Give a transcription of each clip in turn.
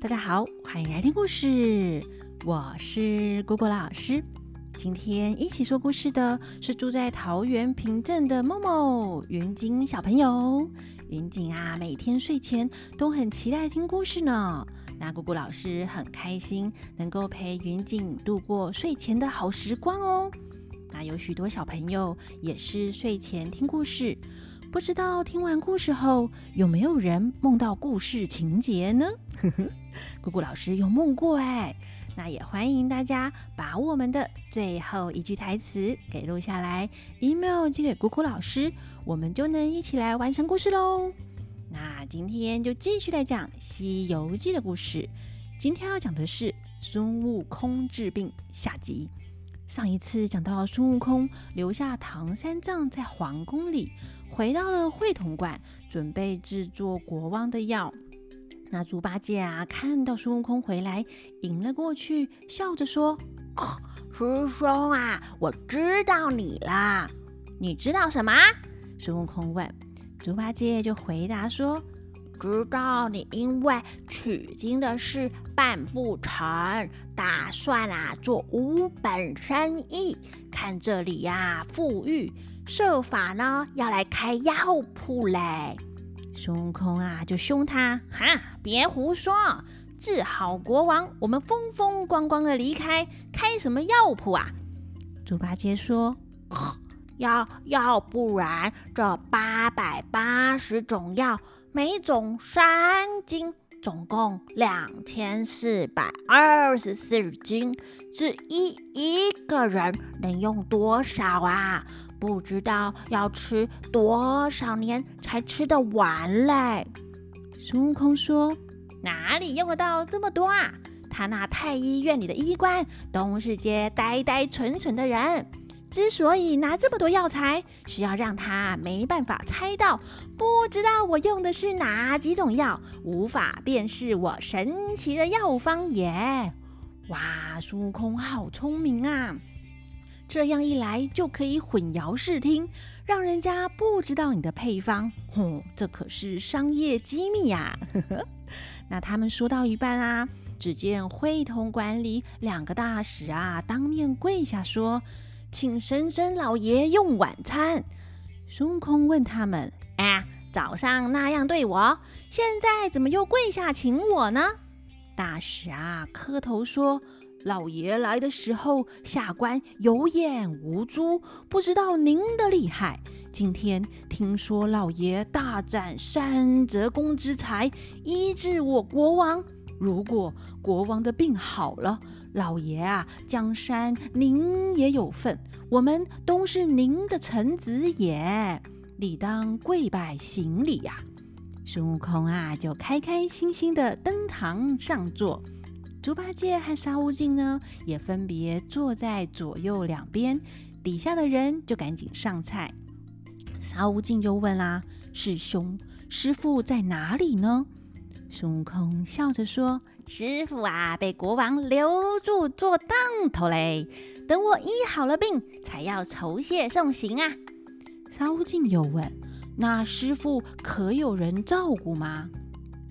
大家好，欢迎来听故事。我是果果老师。今天一起说故事的是住在桃园平镇的某某云锦小朋友。云锦啊，每天睡前都很期待听故事呢。那果果老师很开心能够陪云锦度过睡前的好时光哦。那有许多小朋友也是睡前听故事。不知道听完故事后有没有人梦到故事情节呢？姑姑老师有梦过哎，那也欢迎大家把我们的最后一句台词给录下来，email 寄给姑姑老师，我们就能一起来完成故事喽。那今天就继续来讲《西游记》的故事，今天要讲的是孙悟空治病下集。上一次讲到孙悟空留下唐三藏在皇宫里，回到了会同馆，准备制作国王的药。那猪八戒啊，看到孙悟空回来，迎了过去，笑着说：“师兄啊，我知道你啦。你知道什么？”孙悟空问。猪八戒就回答说。知道你因为取经的事办不成，打算啊做无本生意。看这里呀，富裕，设法呢要来开药铺嘞。孙悟空啊就凶他：哈，别胡说！治好国王，我们风风光光的离开，开什么药铺啊？猪八戒说：要要不然这八百八十种药。每种三斤，总共两千四百二十四斤。这一一个人能用多少啊？不知道要吃多少年才吃得完嘞。孙悟空说：“哪里用得到这么多啊？他那太医院里的医官都是些呆呆蠢蠢的人。”之所以拿这么多药材，是要让他没办法猜到，不知道我用的是哪几种药，无法辨识我神奇的药方耶！哇，孙悟空好聪明啊！这样一来就可以混淆视听，让人家不知道你的配方。哼，这可是商业机密呀！那他们说到一半啊，只见会同馆里两个大使啊，当面跪下说。请神神老爷用晚餐。孙悟空问他们：“哎，早上那样对我，现在怎么又跪下请我呢？”大使啊，磕头说：“老爷来的时候，下官有眼无珠，不知道您的厉害。今天听说老爷大展三折功之才，医治我国王。如果国王的病好了，老爷啊，江山您也有份，我们都是您的臣子也，理当跪拜行礼呀。孙悟空啊，就开开心心的登堂上座，猪八戒和沙悟净呢，也分别坐在左右两边，底下的人就赶紧上菜。沙悟净就问啦：“师兄，师傅在哪里呢？”孙悟空笑着说。师傅啊，被国王留住做当头嘞。等我医好了病，才要酬谢送行啊。沙悟净又问：“那师傅可有人照顾吗？”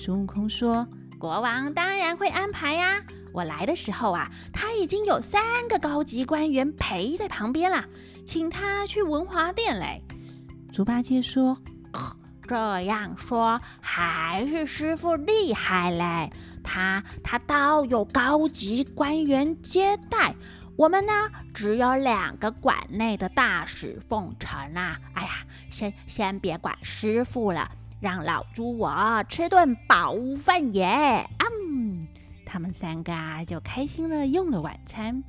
孙悟空说：“国王当然会安排呀。我来的时候啊，他已经有三个高级官员陪在旁边了，请他去文华殿嘞。”猪八戒说。这样说还是师傅厉害嘞，他他倒有高级官员接待我们呢，只有两个馆内的大使奉承啊。哎呀，先先别管师傅了，让老猪我吃顿饱饭也。嗯，他们三个啊就开心的用了晚餐。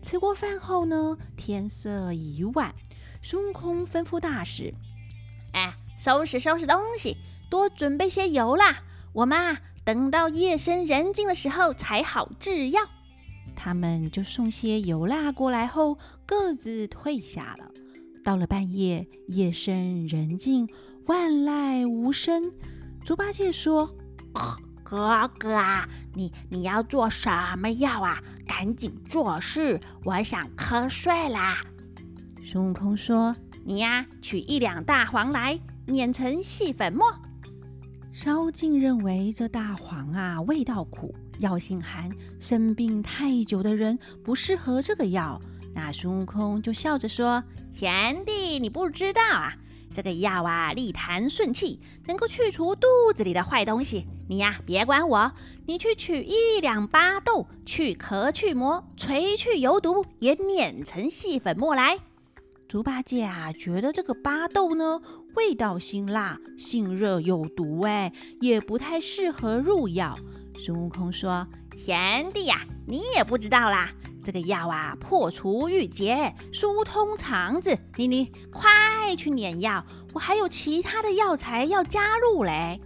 吃过饭后呢，天色已晚，孙悟空吩咐大使。收拾收拾东西，多准备些油啦！我们啊，等到夜深人静的时候才好制药。他们就送些油蜡过来后，各自退下了。到了半夜，夜深人静，万籁无声。猪八戒说：“哥哥啊，你你要做什么药啊？赶紧做事，我想瞌睡啦。”孙悟空说：“你呀，取一两大黄来。”碾成细粉末，沙悟净认为这大黄啊味道苦，药性寒，生病太久的人不适合这个药。那孙悟空就笑着说：“贤弟，你不知道啊，这个药啊利痰顺气，能够去除肚子里的坏东西。你呀别管我，你去取一两巴豆，去壳去膜，锤去油毒，也碾成细粉末来。”猪八戒啊，觉得这个巴豆呢，味道辛辣、性热、有毒，哎，也不太适合入药。孙悟空说：“贤弟呀，你也不知道啦，这个药啊，破除郁结，疏通肠子。妮妮快去碾药，我还有其他的药材要加入嘞。”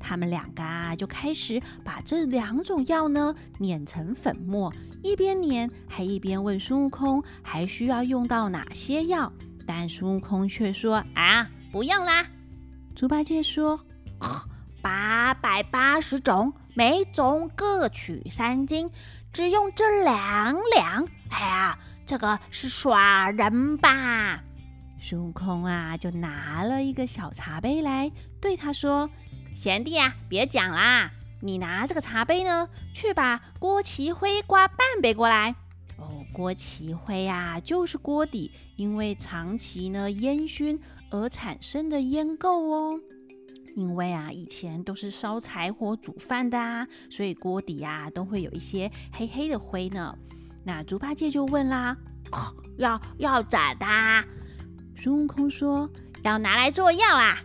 他们两个啊，就开始把这两种药呢碾成粉末。一边碾，还一边问孙悟空还需要用到哪些药，但孙悟空却说：“啊，不用啦。”猪八戒说：“ 八百八十种，每种各取三斤，只用这两两。哎呀，这个是耍人吧？”孙悟空啊，就拿了一个小茶杯来，对他说：“贤弟啊，别讲啦。”你拿这个茶杯呢，去把锅旗灰刮半杯过来。哦，锅旗灰啊，就是锅底因为长期呢烟熏而产生的烟垢哦。因为啊，以前都是烧柴火煮饭的啊，所以锅底呀都会有一些黑黑的灰呢。那猪八戒就问啦：“要要咋的？”孙悟空说：“要拿来做药啦。”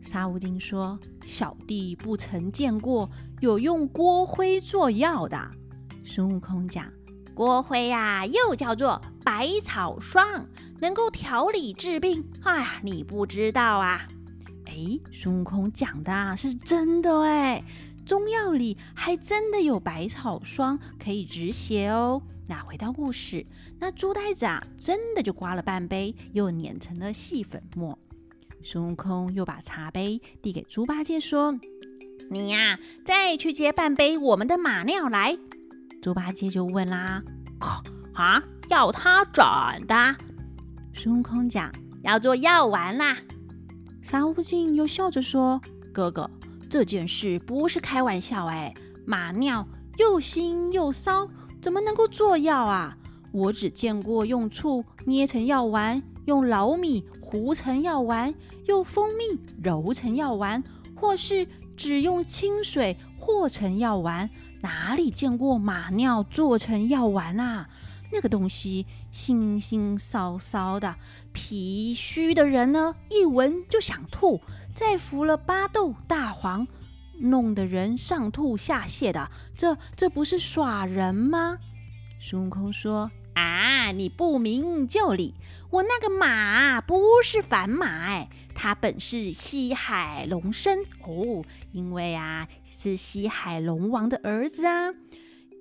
沙悟净说：“小弟不曾见过有用锅灰做药的。”孙悟空讲：“锅灰呀，又叫做百草霜，能够调理治病。哎呀，你不知道啊？哎，孙悟空讲的啊是真的哎，中药里还真的有百草霜可以止血哦。那回到故事，那猪呆子啊，真的就刮了半杯，又碾成了细粉末。”孙悟空又把茶杯递给猪八戒，说：“你呀，再去接半杯我们的马尿来。”猪八戒就问啦：“ 啊，要他转的？”孙悟空讲：“要做药丸啦。”沙悟净又笑着说：“哥哥，这件事不是开玩笑哎，马尿又腥又骚，怎么能够做药啊？我只见过用醋捏成药丸。”用老米糊成药丸，用蜂蜜揉成药丸，或是只用清水和成药丸，哪里见过马尿做成药丸啊？那个东西腥腥骚骚的，脾虚的人呢，一闻就想吐。再服了巴豆、大黄，弄得人上吐下泻的，这这不是耍人吗？孙悟空说。啊！你不明就里，我那个马不是凡马哎，它本是西海龙身哦，因为啊是西海龙王的儿子啊。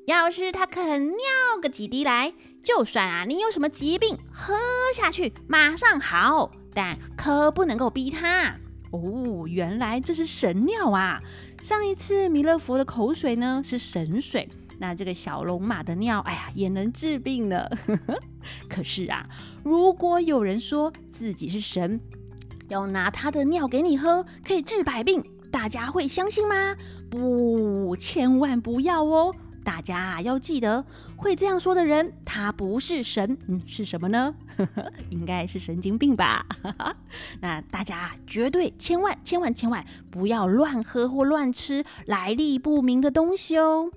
要是他肯尿个几滴来，就算啊你有什么疾病，喝下去马上好，但可不能够逼他哦。原来这是神尿啊！上一次弥勒佛的口水呢是神水。那这个小龙马的尿，哎呀，也能治病呢。可是啊，如果有人说自己是神，要拿他的尿给你喝，可以治百病，大家会相信吗？不，千万不要哦！大家要记得，会这样说的人，他不是神，嗯，是什么呢？应该是神经病吧？那大家绝对千万千万千万不要乱喝或乱吃来历不明的东西哦。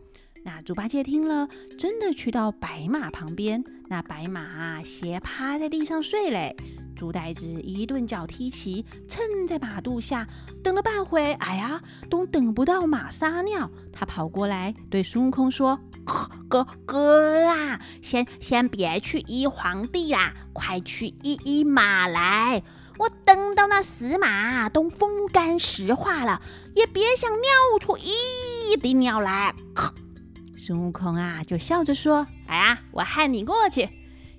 那猪八戒听了，真的去到白马旁边。那白马啊，斜趴在地上睡嘞。猪呆子一顿脚踢骑，蹭在马肚下，等了半会，哎呀，都等不到马撒尿。他跑过来对孙悟空说：“ 哥哥啊，先先别去医皇帝啦，快去医医马来。我等到那死马都风干石化了，也别想尿出一滴尿来。”孙悟空啊，就笑着说：“哎呀，我喊你过去。”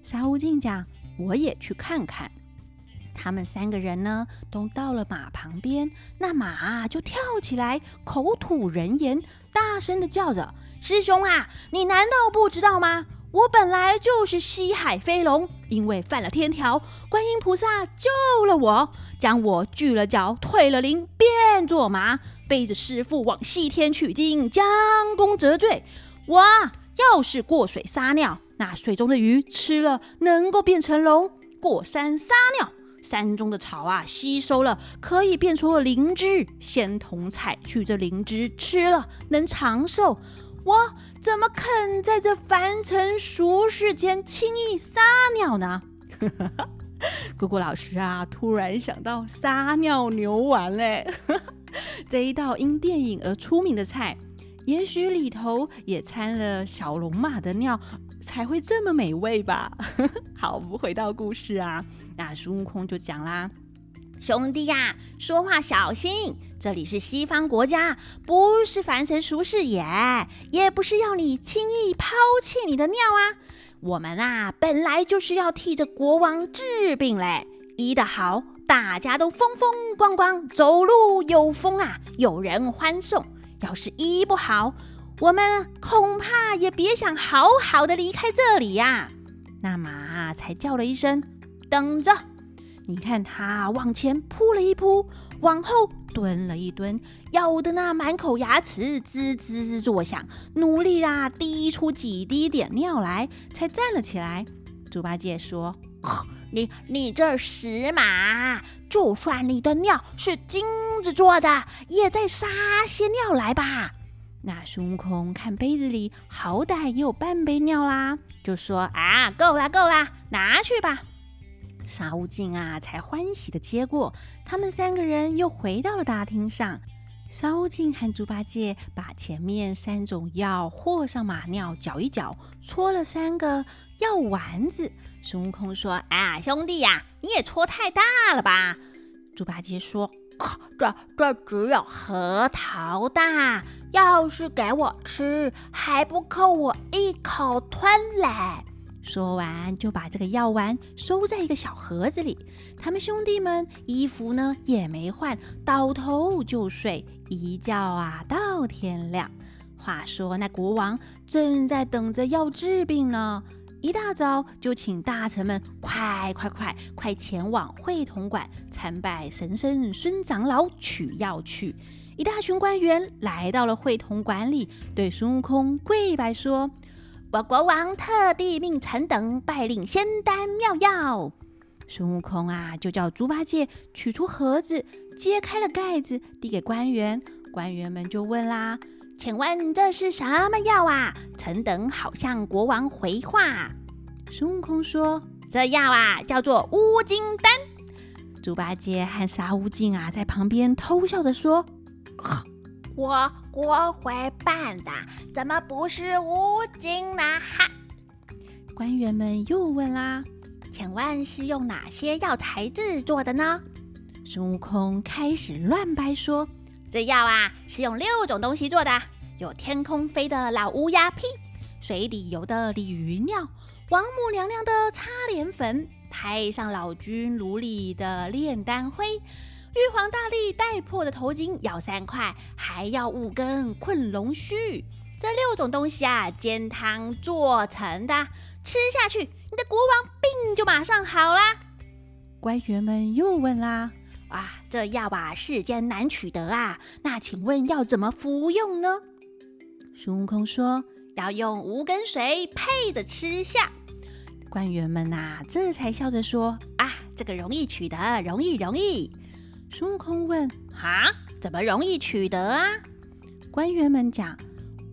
沙悟净讲：“我也去看看。”他们三个人呢，都到了马旁边，那马就跳起来，口吐人言，大声的叫着：“师兄啊，你难道不知道吗？我本来就是西海飞龙，因为犯了天条，观音菩萨救了我，将我锯了脚，退了灵，变作马，背着师傅往西天取经，将功折罪。我要是过水撒尿，那水中的鱼吃了能够变成龙；过山撒尿，山中的草啊吸收了可以变出灵芝，仙童采去这灵芝吃了能长寿。我怎么肯在这凡尘俗世间轻易撒尿呢？姑姑老师啊，突然想到撒尿牛丸嘞，这一道因电影而出名的菜，也许里头也掺了小龙马的尿，才会这么美味吧？好，我们回到故事啊，那孙悟空就讲啦。兄弟呀，说话小心！这里是西方国家，不是凡尘俗世也，也不是要你轻易抛弃你的尿啊。我们啊，本来就是要替这国王治病嘞。医得好，大家都风风光光，走路有风啊，有人欢送；要是医不好，我们恐怕也别想好好的离开这里呀。那马才叫了一声：“等着。”你看它往前扑了一扑，往后蹲了一蹲，咬的那满口牙齿吱吱作响，努力啊滴出几滴点尿来，才站了起来。猪八戒说：“你你这死马，就算你的尿是金子做的，也再撒些尿来吧。”那孙悟空看杯子里好歹也有半杯尿啦，就说：“啊，够啦够啦，拿去吧。”沙悟净啊，才欢喜的接过。他们三个人又回到了大厅上。沙悟净和猪八戒把前面三种药和上马尿，搅一搅，搓了三个药丸子。孙悟空说：“啊，兄弟呀，你也搓太大了吧？”猪八戒说：“这这只有核桃大，要是给我吃，还不够我一口吞嘞。”说完，就把这个药丸收在一个小盒子里。他们兄弟们衣服呢也没换，倒头就睡，一觉啊到天亮。话说那国王正在等着要治病呢，一大早就请大臣们快快快快前往会同馆参拜神僧孙长老取药去。一大群官员来到了会同馆里，对孙悟空跪拜说。我国王特地命臣等拜领仙丹妙药。孙悟空啊，就叫猪八戒取出盒子，揭开了盖子，递给官员。官员们就问啦：“请问这是什么药啊？”臣等好向国王回话。孙悟空说：“这药啊，叫做乌金丹。”猪八戒和沙悟净啊，在旁边偷笑着说。我国会办的，怎么不是乌金呢？哈！官员们又问啦：“请问是用哪些药材制作的呢？”孙悟空开始乱掰说：“这药啊，是用六种东西做的，有天空飞的老乌鸦屁，水底游的鲤鱼尿，王母娘娘的擦脸粉，太上老君炉里的炼丹灰。”玉皇大帝带破的头巾要三块，还要五根困龙须。这六种东西啊，煎汤做成的，吃下去，你的国王病就马上好啦。官员们又问啦：“啊，这药啊，世间难取得啊，那请问要怎么服用呢？”孙悟空说：“要用无根水配着吃下。”官员们呐，这才笑着说：“啊，这个容易取得，容易，容易。”孙悟空问：“哈，怎么容易取得啊？”官员们讲：“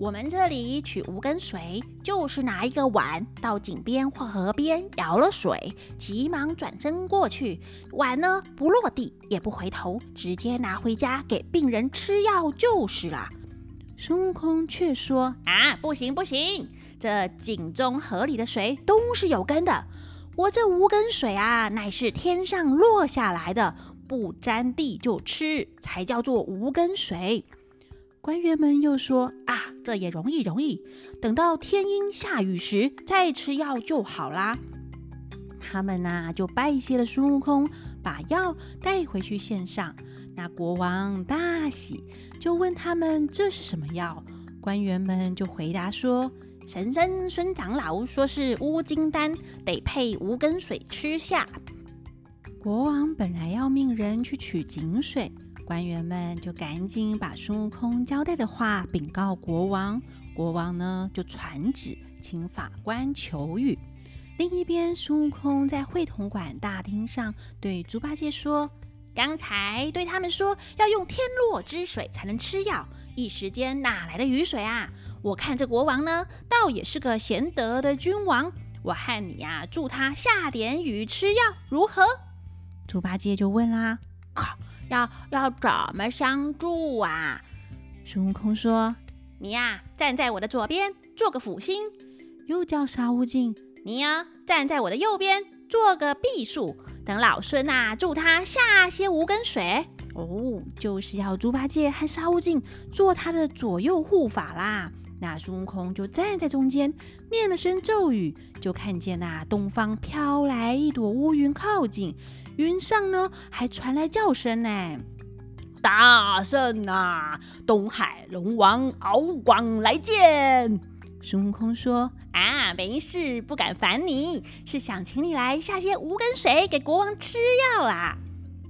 我们这里取无根水，就是拿一个碗到井边或河边舀了水，急忙转身过去，碗呢不落地也不回头，直接拿回家给病人吃药就是了。”孙悟空却说：“啊，不行不行，这井中河里的水都是有根的，我这无根水啊，乃是天上落下来的。”不沾地就吃，才叫做无根水。官员们又说：“啊，这也容易，容易。等到天阴下雨时，再吃药就好啦。”他们呐，就拜谢了孙悟空，把药带回去献上。那国王大喜，就问他们这是什么药。官员们就回答说：“神僧孙长老说是乌金丹，得配无根水吃下。国王本来要命人去取井水，官员们就赶紧把孙悟空交代的话禀告国王。国王呢就传旨请法官求雨。另一边，孙悟空在会同馆大厅上对猪八戒说：“刚才对他们说要用天落之水才能吃药，一时间哪来的雨水啊？我看这国王呢，倒也是个贤德的君王。我和你呀，助他下点雨吃药，如何？”猪八戒就问啦：“靠，要要怎么相助啊？”孙悟空说：“你呀，站在我的左边，做个辅星；又叫沙悟净，你呀，站在我的右边，做个避数。等老孙呐，助他下些无根水。哦，就是要猪八戒和沙悟净做他的左右护法啦。那孙悟空就站在中间，念了声咒语，就看见那东方飘来一朵乌云，靠近。”云上呢，还传来叫声呢！大圣啊，东海龙王敖广来见。孙悟空说：“啊，没事，不敢烦你，是想请你来下些无根水给国王吃药啦。”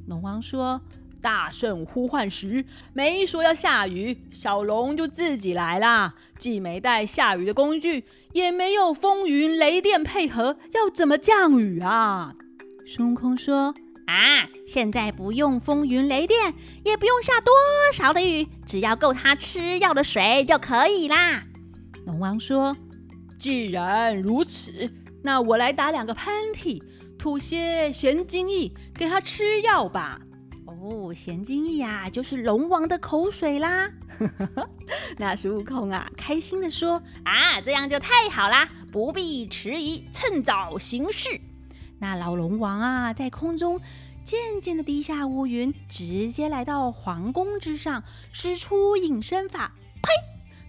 龙王说：“大圣呼唤时没说要下雨，小龙就自己来啦。既没带下雨的工具，也没有风云雷电配合，要怎么降雨啊？”孙悟空说：“啊，现在不用风云雷电，也不用下多少的雨，只要够他吃药的水就可以啦。”龙王说：“既然如此，那我来打两个喷嚏，吐些咸精液给他吃药吧。”哦，咸精液呀，就是龙王的口水啦。那孙悟空啊，开心的说：“啊，这样就太好啦，不必迟疑，趁早行事。”那老龙王啊，在空中渐渐的低下乌云，直接来到皇宫之上，使出隐身法，呸，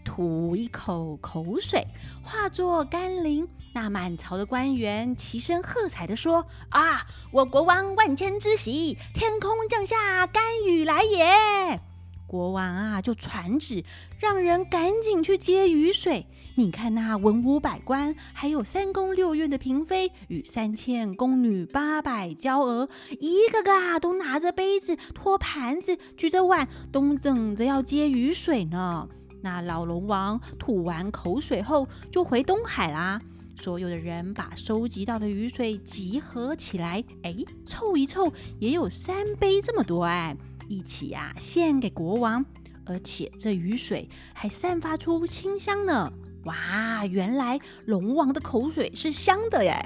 吐一口口水，化作甘霖。那满朝的官员齐声喝彩的说：“啊，我国王万千之喜，天空降下甘雨来也！”国王啊，就传旨，让人赶紧去接雨水。你看那文武百官，还有三宫六院的嫔妃与三千宫女、八百娇娥，一个个都拿着杯子、托盘子、举着碗，都等着要接雨水呢。那老龙王吐完口水后，就回东海啦。所有的人把收集到的雨水集合起来，哎，凑一凑，也有三杯这么多哎，一起呀献给国王。而且这雨水还散发出清香呢。哇，原来龙王的口水是香的耶！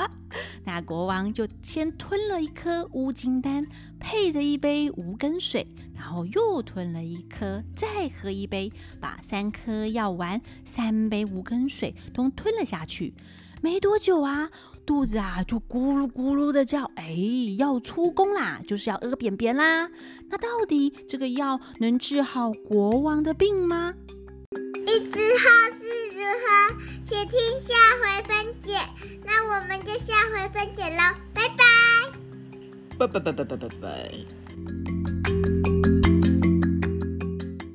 那国王就先吞了一颗乌金丹，配着一杯无根水，然后又吞了一颗，再喝一杯，把三颗药丸、三杯无根水都吞了下去。没多久啊，肚子啊就咕噜咕噜的叫，哎，要出宫啦，就是要屙便便啦。那到底这个药能治好国王的病吗？一只好。且听下回分解，那我们就下回分解喽，拜拜。拜拜拜拜拜拜拜。